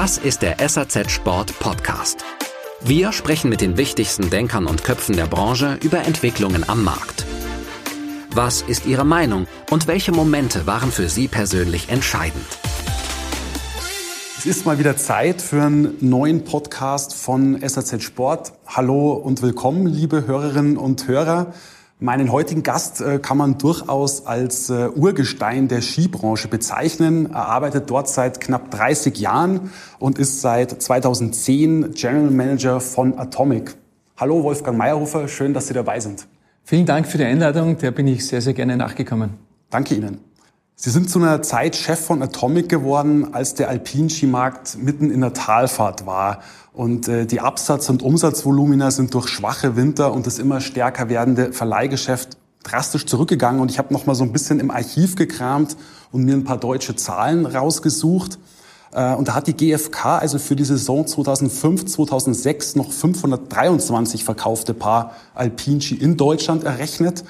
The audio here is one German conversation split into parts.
Das ist der SAZ Sport Podcast. Wir sprechen mit den wichtigsten Denkern und Köpfen der Branche über Entwicklungen am Markt. Was ist Ihre Meinung und welche Momente waren für Sie persönlich entscheidend? Es ist mal wieder Zeit für einen neuen Podcast von SAZ Sport. Hallo und willkommen, liebe Hörerinnen und Hörer. Meinen heutigen Gast äh, kann man durchaus als äh, Urgestein der Skibranche bezeichnen. Er arbeitet dort seit knapp 30 Jahren und ist seit 2010 General Manager von Atomic. Hallo Wolfgang Meyerhofer, schön, dass Sie dabei sind. Vielen Dank für die Einladung, der bin ich sehr, sehr gerne nachgekommen. Danke Ihnen. Sie sind zu einer Zeit Chef von Atomic geworden, als der Alpinskimarkt mitten in der Talfahrt war. Und äh, die Absatz- und Umsatzvolumina sind durch schwache Winter und das immer stärker werdende Verleihgeschäft drastisch zurückgegangen. Und ich habe noch mal so ein bisschen im Archiv gekramt und mir ein paar deutsche Zahlen rausgesucht. Äh, und da hat die GfK also für die Saison 2005, 2006 noch 523 verkaufte Paar Alpinski in Deutschland errechnet.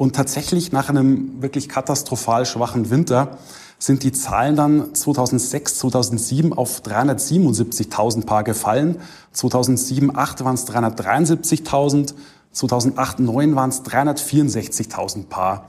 Und tatsächlich nach einem wirklich katastrophal schwachen Winter sind die Zahlen dann 2006, 2007 auf 377.000 Paar gefallen. 2007, 8 waren es 373.000. 2008, 9 waren es 364.000 Paar.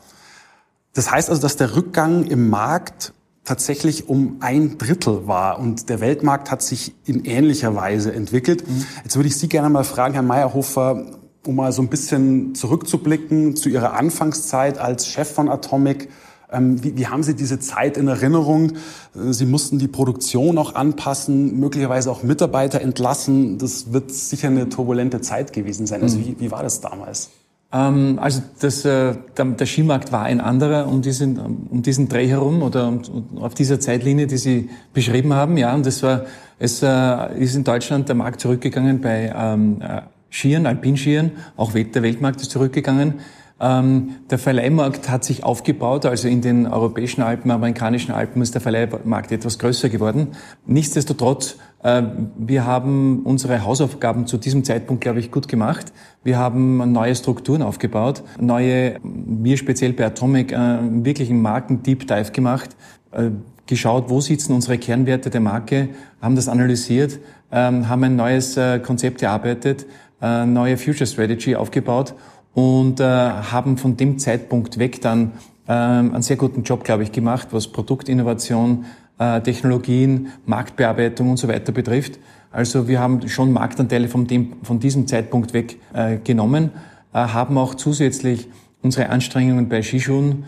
Das heißt also, dass der Rückgang im Markt tatsächlich um ein Drittel war und der Weltmarkt hat sich in ähnlicher Weise entwickelt. Mhm. Jetzt würde ich Sie gerne mal fragen, Herr Meyerhofer, um mal so ein bisschen zurückzublicken zu Ihrer Anfangszeit als Chef von Atomic. Ähm, wie, wie, haben Sie diese Zeit in Erinnerung? Äh, Sie mussten die Produktion auch anpassen, möglicherweise auch Mitarbeiter entlassen. Das wird sicher eine turbulente Zeit gewesen sein. Also mhm. wie, wie war das damals? Ähm, also das, äh, der, der, Skimarkt war ein anderer um diesen, um diesen Dreh herum oder um, auf dieser Zeitlinie, die Sie beschrieben haben. Ja, und das war, es äh, ist in Deutschland der Markt zurückgegangen bei ähm, Skiern, Alpinskiern, auch der Weltmarkt ist zurückgegangen. Ähm, der Verleihmarkt hat sich aufgebaut, also in den europäischen Alpen, amerikanischen Alpen ist der Verleihmarkt etwas größer geworden. Nichtsdestotrotz, äh, wir haben unsere Hausaufgaben zu diesem Zeitpunkt, glaube ich, gut gemacht. Wir haben neue Strukturen aufgebaut, neue, wir speziell bei Atomic, äh, wirklich einen Marken-Deep Dive gemacht, äh, geschaut, wo sitzen unsere Kernwerte der Marke, haben das analysiert, ähm, haben ein neues äh, Konzept erarbeitet, äh, neue Future Strategy aufgebaut und äh, haben von dem Zeitpunkt weg dann äh, einen sehr guten Job, glaube ich, gemacht, was Produktinnovation, äh, Technologien, Marktbearbeitung und so weiter betrifft. Also wir haben schon Marktanteile von, dem, von diesem Zeitpunkt weg genommen, haben auch zusätzlich unsere Anstrengungen bei Skischuhen,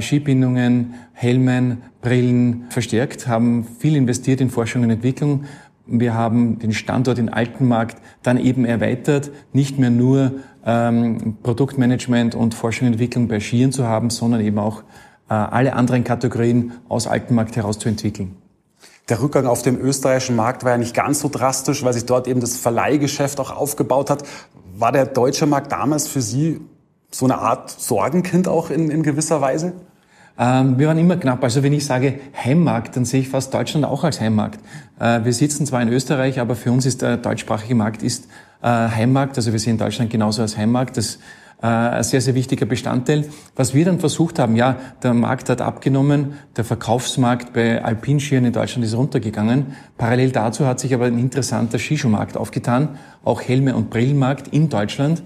Skibindungen, Helmen, Brillen verstärkt, haben viel investiert in Forschung und Entwicklung, wir haben den Standort in Altenmarkt dann eben erweitert, nicht mehr nur ähm, Produktmanagement und Forschung und Entwicklung bei Skiern zu haben, sondern eben auch äh, alle anderen Kategorien aus Altenmarkt heraus zu entwickeln. Der Rückgang auf dem österreichischen Markt war ja nicht ganz so drastisch, weil sich dort eben das Verleihgeschäft auch aufgebaut hat. War der deutsche Markt damals für Sie so eine Art Sorgenkind auch in, in gewisser Weise? Ähm, wir waren immer knapp. Also wenn ich sage Heimmarkt, dann sehe ich fast Deutschland auch als Heimmarkt. Äh, wir sitzen zwar in Österreich, aber für uns ist der deutschsprachige Markt ist äh, Heimmarkt. Also wir sehen Deutschland genauso als Heimmarkt. Das äh, ein sehr, sehr wichtiger Bestandteil. Was wir dann versucht haben, ja, der Markt hat abgenommen, der Verkaufsmarkt bei Alpinschieren in Deutschland ist runtergegangen. Parallel dazu hat sich aber ein interessanter Skischuhmarkt aufgetan, auch Helme- und Brillenmarkt in Deutschland.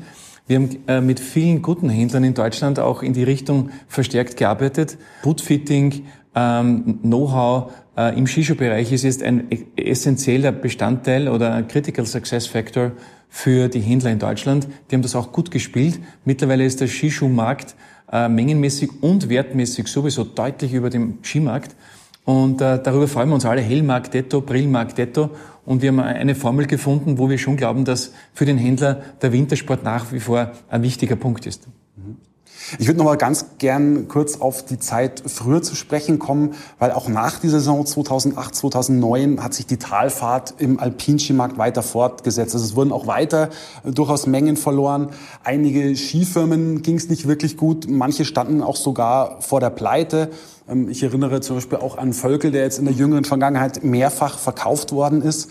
Wir haben äh, mit vielen guten Händlern in Deutschland auch in die Richtung verstärkt gearbeitet. Bootfitting, ähm, Know-how äh, im Skischuhbereich ist jetzt ein e-, essentieller Bestandteil oder ein Critical Success Factor für die Händler in Deutschland. Die haben das auch gut gespielt. Mittlerweile ist der Skischuhmarkt äh, mengenmäßig und wertmäßig sowieso deutlich über dem Skimarkt. Und äh, darüber freuen wir uns alle. Hellmarkt Detto, Brillmarkt Detto. Und wir haben eine Formel gefunden, wo wir schon glauben, dass für den Händler der Wintersport nach wie vor ein wichtiger Punkt ist. Mhm. Ich würde noch mal ganz gern kurz auf die Zeit früher zu sprechen kommen, weil auch nach dieser Saison 2008, 2009 hat sich die Talfahrt im Alpinskimarkt weiter fortgesetzt. Also es wurden auch weiter durchaus Mengen verloren. Einige Skifirmen ging es nicht wirklich gut. Manche standen auch sogar vor der Pleite. Ähm, ich erinnere zum Beispiel auch an Völkel, der jetzt in der jüngeren Vergangenheit mehrfach verkauft worden ist.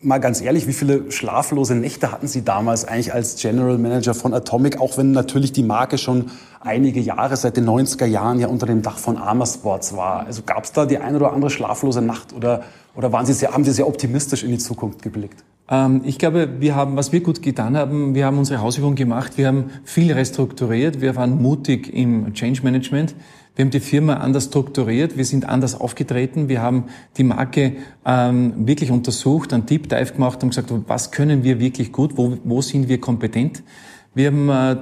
Mal ganz ehrlich, wie viele schlaflose Nächte hatten Sie damals eigentlich als General Manager von Atomic, auch wenn natürlich die Marke schon einige Jahre, seit den 90er Jahren ja unter dem Dach von Arma war. Also gab es da die eine oder andere schlaflose Nacht oder, oder waren Sie sehr, haben Sie sehr optimistisch in die Zukunft geblickt? Ähm, ich glaube, wir haben, was wir gut getan haben, wir haben unsere Hausübung gemacht, wir haben viel restrukturiert, wir waren mutig im Change Management. Wir haben die Firma anders strukturiert, wir sind anders aufgetreten, wir haben die Marke ähm, wirklich untersucht, einen Deep Dive gemacht und gesagt, was können wir wirklich gut, wo, wo sind wir kompetent. Wir haben äh,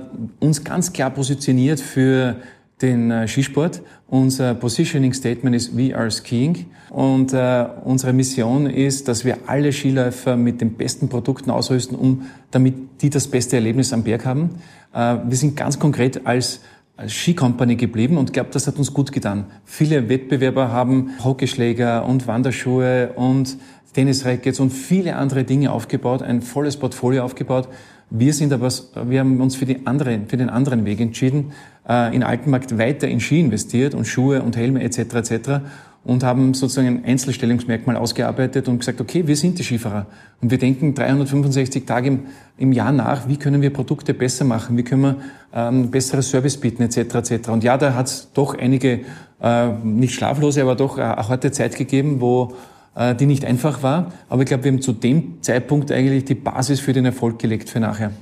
uns ganz klar positioniert für den äh, Skisport. Unser Positioning Statement ist We are skiing und äh, unsere Mission ist, dass wir alle Skiläufer mit den besten Produkten ausrüsten, um damit die das beste Erlebnis am Berg haben. Äh, wir sind ganz konkret als Skicompany geblieben und glaube, das hat uns gut getan. Viele Wettbewerber haben Hockeyschläger und Wanderschuhe und Tennisrackets und viele andere Dinge aufgebaut, ein volles Portfolio aufgebaut. Wir sind aber, wir haben uns für, die andere, für den anderen Weg entschieden, äh, in Altenmarkt weiter in Ski investiert und Schuhe und Helme etc. etc und haben sozusagen ein Einzelstellungsmerkmal ausgearbeitet und gesagt, okay, wir sind die Skifahrer und wir denken 365 Tage im, im Jahr nach, wie können wir Produkte besser machen, wie können wir ähm, bessere Service bieten etc. etc. Und ja, da hat es doch einige, äh, nicht schlaflose, aber doch eine harte Zeit gegeben, wo äh, die nicht einfach war. Aber ich glaube, wir haben zu dem Zeitpunkt eigentlich die Basis für den Erfolg gelegt für nachher.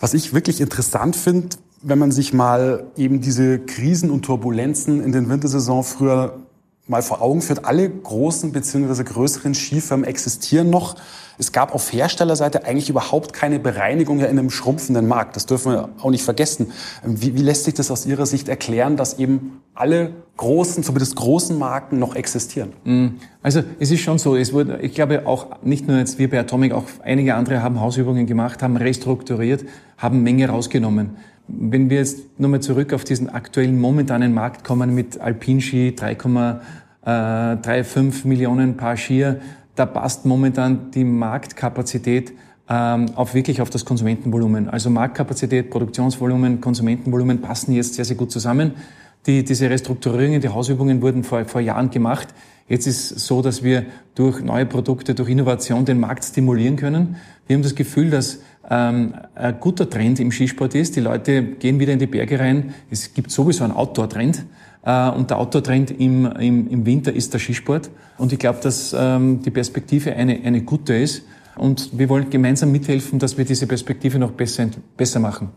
Was ich wirklich interessant finde, wenn man sich mal eben diese Krisen und Turbulenzen in den Wintersaison früher mal vor Augen führt, alle großen bzw. größeren Skifirmen existieren noch. Es gab auf Herstellerseite eigentlich überhaupt keine Bereinigung in einem schrumpfenden Markt. Das dürfen wir auch nicht vergessen. Wie, wie lässt sich das aus Ihrer Sicht erklären, dass eben alle großen, zumindest großen Marken noch existieren? Mm. Also es ist schon so, es wurde, ich glaube auch nicht nur jetzt wir bei Atomic, auch einige andere haben Hausübungen gemacht, haben restrukturiert, haben Menge rausgenommen. Wenn wir jetzt nochmal zurück auf diesen aktuellen momentanen Markt kommen mit Alpinski 3,35 Millionen Paar Skier, da passt momentan die Marktkapazität ähm, auf wirklich auf das Konsumentenvolumen. Also Marktkapazität, Produktionsvolumen, Konsumentenvolumen passen jetzt sehr, sehr gut zusammen. Die, diese Restrukturierungen, die Hausübungen wurden vor, vor Jahren gemacht. Jetzt ist es so, dass wir durch neue Produkte, durch Innovation den Markt stimulieren können. Wir haben das Gefühl, dass ähm, ein guter Trend im Skisport ist. Die Leute gehen wieder in die Berge rein. Es gibt sowieso einen Outdoor-Trend. Äh, und der Outdoor-Trend im, im, im Winter ist der Skisport. Und ich glaube, dass ähm, die Perspektive eine, eine gute ist. Und wir wollen gemeinsam mithelfen, dass wir diese Perspektive noch besser, besser machen.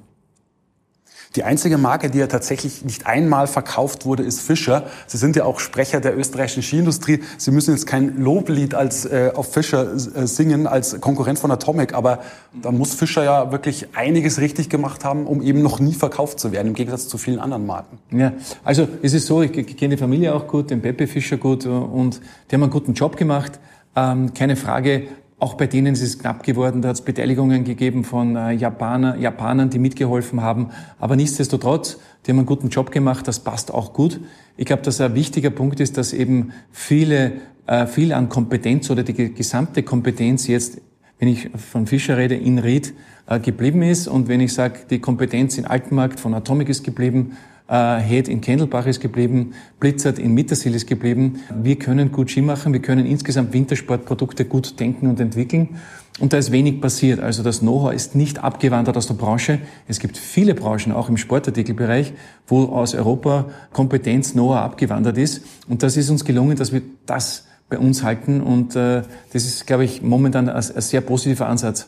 Die einzige Marke, die ja tatsächlich nicht einmal verkauft wurde, ist Fischer. Sie sind ja auch Sprecher der österreichischen Skiindustrie. Sie müssen jetzt kein Loblied als, äh, auf Fischer äh, singen als Konkurrent von Atomic, aber da muss Fischer ja wirklich einiges richtig gemacht haben, um eben noch nie verkauft zu werden, im Gegensatz zu vielen anderen Marken. Ja, also es ist so, ich, kenne die Familie auch gut, den Pepe Fischer gut und die haben einen guten Job gemacht. Ähm, keine Frage, auch bei denen ist es knapp geworden. Da hat es Beteiligungen gegeben von äh, Japaner, Japanern, die mitgeholfen haben. Aber nichtsdestotrotz, die haben einen guten Job gemacht. Das passt auch gut. Ich glaube, dass ein wichtiger Punkt ist, dass eben viele, äh, viel an Kompetenz oder die gesamte Kompetenz jetzt, wenn ich von Fischer rede, in Ried äh, geblieben ist. Und wenn ich sage, die Kompetenz in Altenmarkt von Atomic ist geblieben, Head in Kendelbach ist geblieben, Blitzert in Mittersil ist geblieben. Wir können gut Ski machen, wir können insgesamt Wintersportprodukte gut denken und entwickeln. Und da ist wenig passiert. Also das Know-how ist nicht abgewandert aus der Branche. Es gibt viele Branchen, auch im Sportartikelbereich, wo aus Europa Kompetenz, Know-how abgewandert ist. Und das ist uns gelungen, dass wir das bei uns halten. Und äh, das ist, glaube ich, momentan ein, ein sehr positiver Ansatz.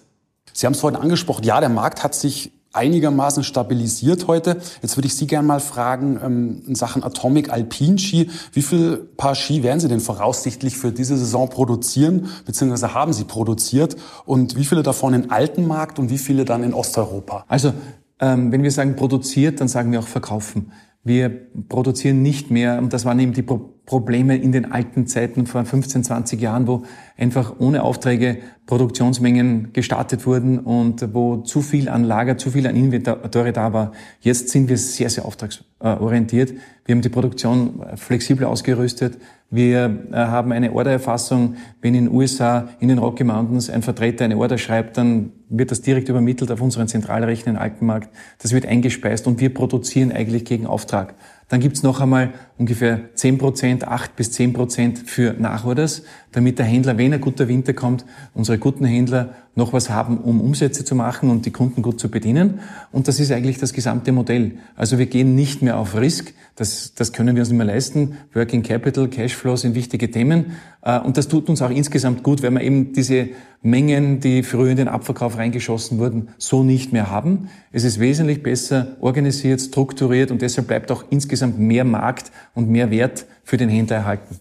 Sie haben es vorhin angesprochen. Ja, der Markt hat sich einigermaßen stabilisiert heute. Jetzt würde ich Sie gerne mal fragen, ähm, in Sachen Atomic Alpin Ski, wie viel Paar Ski werden Sie denn voraussichtlich für diese Saison produzieren, beziehungsweise haben Sie produziert und wie viele davon in Altenmarkt und wie viele dann in Osteuropa? Also, ähm, wenn wir sagen produziert, dann sagen wir auch verkaufen. Wir produzieren nicht mehr, und das waren eben die Probleme in den alten Zeiten vor 15, 20 Jahren, wo einfach ohne Aufträge Produktionsmengen gestartet wurden und wo zu viel an Lager, zu viel an Inventory da war. Jetzt sind wir sehr, sehr auftragsorientiert. Wir haben die Produktion flexibel ausgerüstet. Wir äh, haben eine Ordererfassung. Wenn in den USA, in den Rocky Mountains ein Vertreter eine Order schreibt, dann wird das direkt übermittelt auf unseren Zentralrechner in Altenmarkt. Das wird eingespeist und wir produzieren eigentlich gegen Auftrag. Dann gibt's noch einmal ungefähr 10 Prozent, 8 bis 10 Prozent für Nachorders, damit der Händler, wenn ein guter Winter kommt, unsere guten Händler noch was haben, um Umsätze zu machen und die Kunden gut zu bedienen. Und das ist eigentlich das gesamte Modell. Also wir gehen nicht mehr auf Risk. Das, das können wir uns nicht mehr leisten. Working Capital, Cashflow sind wichtige Themen. Äh, und das tut uns auch insgesamt gut, weil wir eben diese Mengen, die früher in den Abverkauf reingeschossen wurden, so nicht mehr haben. Es ist wesentlich besser organisiert, strukturiert und deshalb bleibt auch insgesamt mehr Markt und mehr Wert für den Händler erhalten.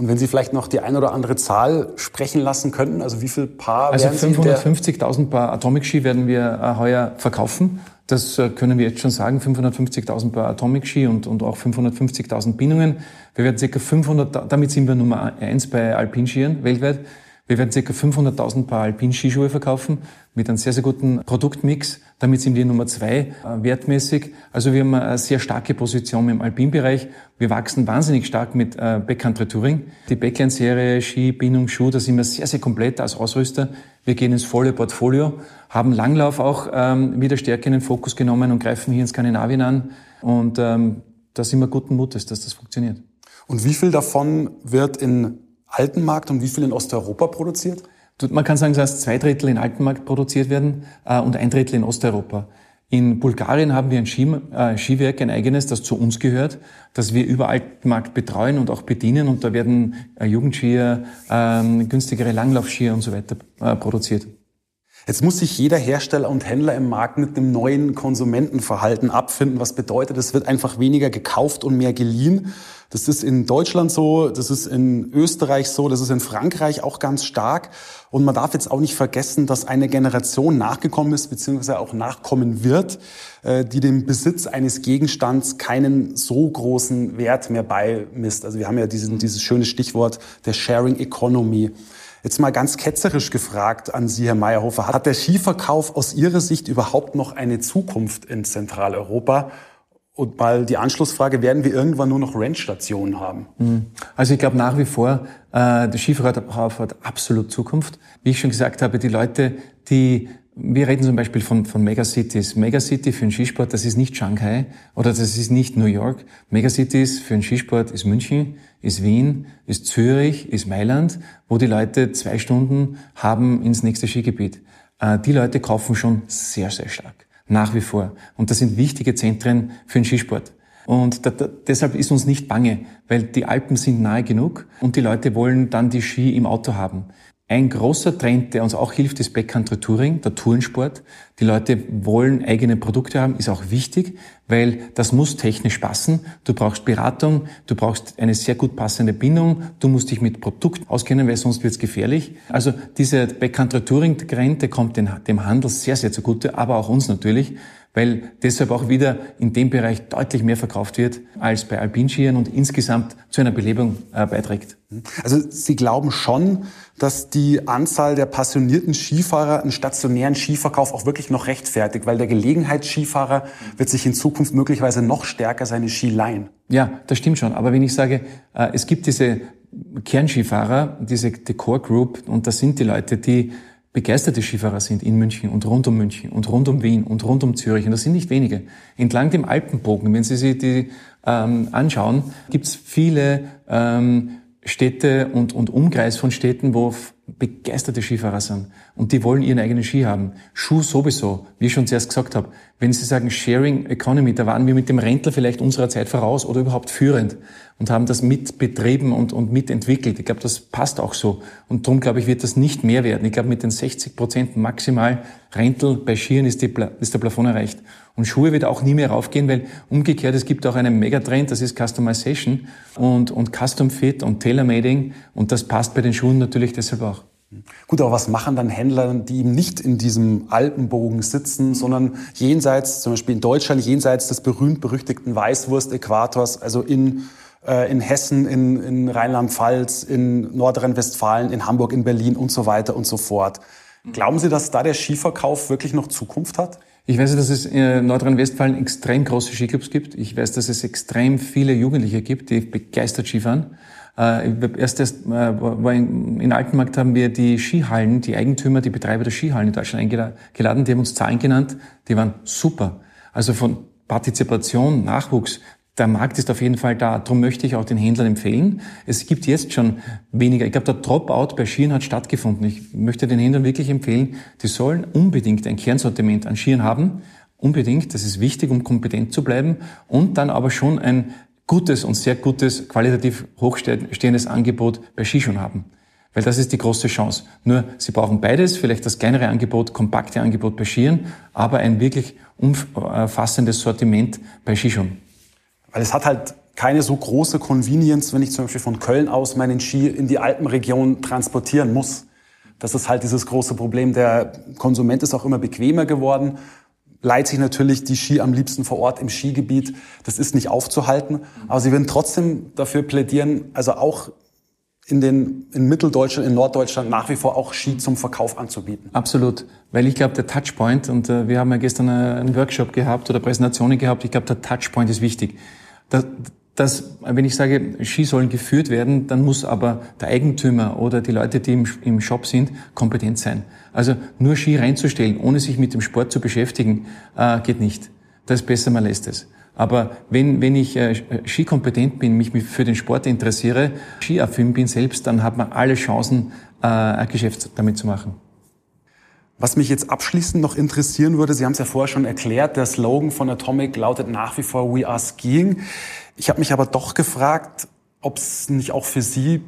Und wenn Sie vielleicht noch die eine oder andere Zahl sprechen lassen könnten, also wie viel Paar Also 550.000 Paar Atomic Ski werden wir äh, heuer verkaufen. Das äh, können wir jetzt schon sagen. 550.000 Paar Atomic Ski und, und auch 550.000 Bindungen. Wir werden ca. 500, damit sind wir Nummer eins bei Alpinskiern weltweit. Wir werden ca. 500.000 Paar Alpin-Skischuhe verkaufen mit einem sehr, sehr guten Produktmix. Damit sind wir Nummer zwei äh, wertmäßig. Also wir haben eine sehr starke Position im Alpinbereich. Wir wachsen wahnsinnig stark mit äh, Backcountry Touring. Die Backline-Serie, Ski, Bindung, Schuh, da sind wir sehr, sehr komplett als Ausrüster. Wir gehen ins volle Portfolio, haben Langlauf auch ähm, wieder stärker in den Fokus genommen und greifen hier in Skandinavien an. Und ähm, da sind wir guten Mutes, dass das funktioniert. Und wie viel davon wird in Altenmarkt und wie viel in Osteuropa produziert? Man kann sagen, dass zwei Drittel in Altenmarkt produziert werden äh, und ein Drittel in Osteuropa. In Bulgarien haben wir ein Ski, äh, Skiwerk, ein eigenes, das zu uns gehört, das wir über Altenmarkt betreuen und auch bedienen. Und da werden äh, Jugendskier, äh, günstigere Langlaufskier und so weiter äh, produziert. Jetzt muss sich jeder Hersteller und Händler im Markt mit einem neuen Konsumentenverhalten abfinden. Was bedeutet, es wird einfach weniger gekauft und mehr geliehen. Das ist in Deutschland so, das ist in Österreich so, das ist in Frankreich auch ganz stark. Und man darf jetzt auch nicht vergessen, dass eine Generation nachgekommen ist, beziehungsweise auch nachkommen wird, äh, die dem Besitz eines Gegenstands keinen so großen Wert mehr beimisst. Also wir haben ja diesen, dieses schöne Stichwort der Sharing Economy. Jetzt mal ganz ketzerisch gefragt an Sie, Herr Meyerhofer. Hat der Skiverkauf aus Ihrer Sicht überhaupt noch eine Zukunft in Zentraleuropa? Und mal die Anschlussfrage, werden wir irgendwann nur noch Rentstationen haben? Mhm. Also ich glaube nach wie vor, äh, der Skiverkauf hat absolut Zukunft. Wie ich schon gesagt habe, die Leute, die wir reden zum Beispiel von, von Megacities. Megacity für den Skisport, das ist nicht Shanghai oder das ist nicht New York. Megacities für den Skisport ist München, ist Wien, ist Zürich, ist Mailand, wo die Leute zwei Stunden haben ins nächste Skigebiet. Äh, die Leute kaufen schon sehr, sehr stark. Nach wie vor. Und das sind wichtige Zentren für den Skisport. Und da, da, deshalb ist uns nicht bange, weil die Alpen sind nahe genug und die Leute wollen dann die Ski im Auto haben. Ein großer Trend, der uns auch hilft, ist Backcountry Touring, der Tourensport. Die Leute wollen eigene Produkte haben, ist auch wichtig, weil das muss technisch passen. Du brauchst Beratung, du brauchst eine sehr gut passende Bindung, du musst dich mit Produkt auskennen, weil sonst wird es gefährlich. Also diese Backcountry Touring Trend, der kommt dem Handel sehr, sehr zugute, aber auch uns natürlich, weil deshalb auch wieder in dem Bereich deutlich mehr verkauft wird als bei Alpinskiern und insgesamt zu einer Belebung äh, beiträgt. Also Sie glauben schon, dass die Anzahl der passionierten Skifahrer einen stationären Skiverkauf auch wirklich noch rechtfertigt, weil der Gelegenheitsskifahrer wird sich in Zukunft möglicherweise noch stärker seine Ski leihen. Ja, das stimmt schon. Aber wenn ich sage, äh, es gibt diese Kernskifahrer, diese die Core Group, und das sind die Leute, die begeisterte Skifahrer sind in München und rund um München und rund um Wien und rund um Zürich, und das sind nicht wenige, entlang dem Alpenbogen, wenn Sie sich die ähm, anschauen, gibt es viele ähm, Städte und, und Umkreis von Städten, wo begeisterte Skifahrer sind und die wollen ihren eigenen Ski haben. Schuh sowieso, wie ich schon zuerst gesagt habe. Wenn Sie sagen Sharing Economy, da waren wir mit dem Rentler vielleicht unserer Zeit voraus oder überhaupt führend und haben das mitbetrieben und, und mitentwickelt. Ich glaube, das passt auch so. Und darum, glaube ich, wird das nicht mehr werden. Ich glaube, mit den 60 Prozent maximal Rental bei Skiern ist, die, ist der Plafond erreicht. Und Schuhe wird auch nie mehr raufgehen, weil umgekehrt, es gibt auch einen Megatrend, das ist Customization und, und Custom Fit und Tailor-Mading. Und das passt bei den Schuhen natürlich deshalb auch. Gut, aber was machen dann Händler, die eben nicht in diesem Alpenbogen sitzen, sondern jenseits, zum Beispiel in Deutschland, jenseits des berühmt-berüchtigten Weißwurst-Äquators, also in äh, in Hessen, in, in Rheinland-Pfalz, in Nordrhein-Westfalen, in Hamburg, in Berlin und so weiter und so fort. Glauben Sie, dass da der Skiverkauf wirklich noch Zukunft hat? Ich weiß, dass es in Nordrhein-Westfalen extrem große Skiclubs gibt. Ich weiß, dass es extrem viele Jugendliche gibt, die begeistert Skifahren. Äh, erst erst äh, war in, in Altenmarkt haben wir die Skihallen, die Eigentümer, die Betreiber der Skihallen in Deutschland eingeladen. Die haben uns Zahlen genannt, die waren super. Also von Partizipation, Nachwuchs, der Markt ist auf jeden Fall da. Darum möchte ich auch den Händlern empfehlen. Es gibt jetzt schon weniger. Ich glaube, der Dropout bei Skiern hat stattgefunden. Ich möchte den Händlern wirklich empfehlen, die sollen unbedingt ein Kernsortiment an Skiern haben. Unbedingt. Das ist wichtig, um kompetent zu bleiben. Und dann aber schon ein gutes und sehr gutes, qualitativ hochstehendes Angebot bei Skischuhen haben. Weil das ist die große Chance. Nur, Sie brauchen beides, vielleicht das kleinere Angebot, kompakte Angebot bei Skiern, aber ein wirklich umfassendes Sortiment bei Skischuhen. Weil es hat halt keine so große Convenience, wenn ich zum Beispiel von Köln aus meinen Ski in die Alpenregion transportieren muss. Das ist halt dieses große Problem. Der Konsument ist auch immer bequemer geworden, leiht sich natürlich die Ski am liebsten vor Ort im Skigebiet. Das ist nicht aufzuhalten. Aber sie würden trotzdem dafür plädieren, also auch in, den, in Mitteldeutschland, in Norddeutschland nach wie vor auch Ski zum Verkauf anzubieten. Absolut, weil ich glaube, der Touchpoint, und äh, wir haben ja gestern einen Workshop gehabt oder Präsentationen gehabt, ich glaube, der Touchpoint ist wichtig. Das, das, wenn ich sage, Ski sollen geführt werden, dann muss aber der Eigentümer oder die Leute, die im, im Shop sind, kompetent sein. Also nur Ski reinzustellen, ohne sich mit dem Sport zu beschäftigen, äh, geht nicht. Das ist besser, man lässt es. Aber wenn, wenn ich äh, skikompetent bin, mich für den Sport interessiere, skiaffin bin selbst, dann hat man alle Chancen, äh, ein Geschäft damit zu machen. Was mich jetzt abschließend noch interessieren würde, Sie haben es ja vorher schon erklärt, der Slogan von Atomic lautet nach wie vor We are skiing. Ich habe mich aber doch gefragt, ob es nicht auch für Sie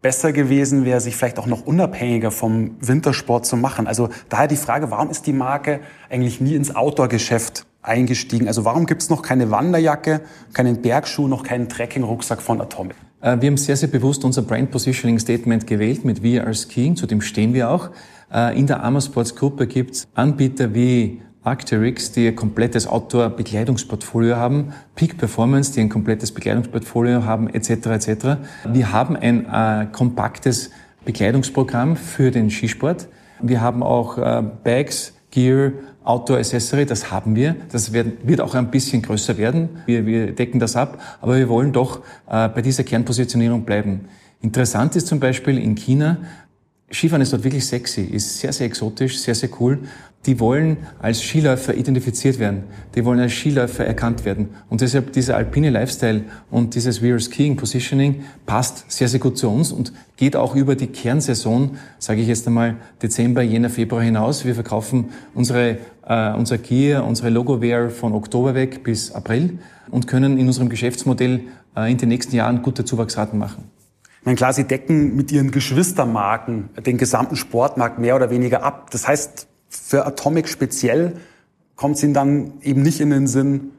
besser gewesen wäre, sich vielleicht auch noch unabhängiger vom Wintersport zu machen. Also daher die Frage, warum ist die Marke eigentlich nie ins Outdoor-Geschäft eingestiegen? Also warum gibt es noch keine Wanderjacke, keinen Bergschuh, noch keinen Trekking-Rucksack von Atomic? Äh, wir haben sehr, sehr bewusst unser Brand Positioning Statement gewählt mit We Are Skiing, zu dem stehen wir auch. Äh, in der Amersports Gruppe gibt es Anbieter wie Arcteryx, die ein komplettes Outdoor-Bekleidungsportfolio haben, Peak Performance, die ein komplettes Bekleidungsportfolio haben, etc. etc. Wir haben ein äh, kompaktes Bekleidungsprogramm für den Skisport. Wir haben auch äh, Bags, Gear, Outdoor Accessory, das haben wir. Das wird, wird auch ein bisschen größer werden. Wir, wir decken das ab, aber wir wollen doch äh, bei dieser Kernpositionierung bleiben. Interessant ist zum Beispiel in China, Skifahren ist dort wirklich sexy, ist sehr, sehr exotisch, sehr, sehr cool. Die wollen als Skiläufer identifiziert werden. Die wollen als Skiläufer erkannt werden. Und deshalb dieser alpine Lifestyle und dieses We are Skiing Positioning passt sehr, sehr gut zu uns und geht auch über die Kernsaison, sage ich jetzt einmal, Dezember, Jänner, Februar hinaus. Wir verkaufen unsere, äh, unser Gear, unsere Logo-Wear von Oktober weg bis April und können in unserem Geschäftsmodell äh, in den nächsten Jahren gute Zuwachsraten machen. Meine, klar, sie decken mit ihren Geschwistermarken den gesamten Sportmarkt mehr oder weniger ab. Das heißt, für Atomic speziell kommt es ihnen dann eben nicht in den Sinn,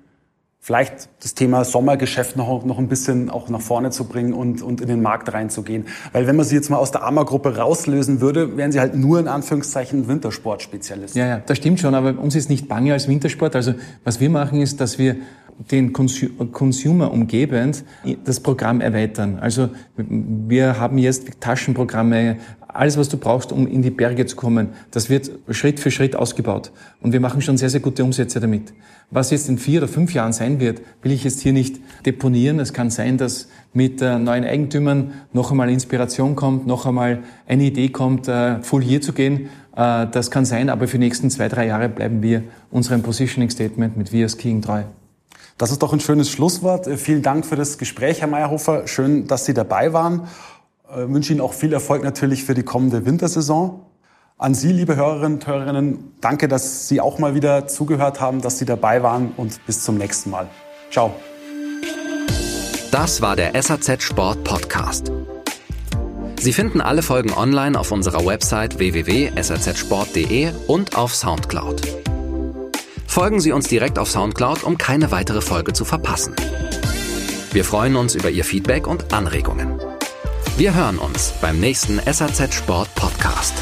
vielleicht das Thema Sommergeschäft noch, noch ein bisschen auch nach vorne zu bringen und, und in den Markt reinzugehen. Weil wenn man sie jetzt mal aus der AMA-Gruppe rauslösen würde, wären sie halt nur in Anführungszeichen Wintersportspezialist. Ja, ja, das stimmt schon, aber uns ist nicht bange als Wintersport. Also was wir machen ist, dass wir den Consumer umgebend das Programm erweitern. Also wir haben jetzt Taschenprogramme, alles, was du brauchst, um in die Berge zu kommen, das wird Schritt für Schritt ausgebaut. Und wir machen schon sehr, sehr gute Umsätze damit. Was jetzt in vier oder fünf Jahren sein wird, will ich jetzt hier nicht deponieren. Es kann sein, dass mit äh, neuen Eigentümern noch einmal Inspiration kommt, noch einmal eine Idee kommt, äh, full hier zu gehen. Äh, das kann sein, aber für die nächsten zwei, drei Jahre bleiben wir unserem Positioning Statement mit Wir Skiing treu. Das ist doch ein schönes Schlusswort. Äh, vielen Dank für das Gespräch, Herr Meyerhofer. Schön, dass Sie dabei waren. Ich äh, wünsche Ihnen auch viel Erfolg natürlich für die kommende Wintersaison. An Sie, liebe Hörerinnen und Hörerinnen, danke, dass Sie auch mal wieder zugehört haben, dass Sie dabei waren und bis zum nächsten Mal. Ciao. Das war der SAZ Sport Podcast. Sie finden alle Folgen online auf unserer Website www.sazsport.de und auf Soundcloud. Folgen Sie uns direkt auf Soundcloud, um keine weitere Folge zu verpassen. Wir freuen uns über Ihr Feedback und Anregungen. Wir hören uns beim nächsten SAZ Sport Podcast.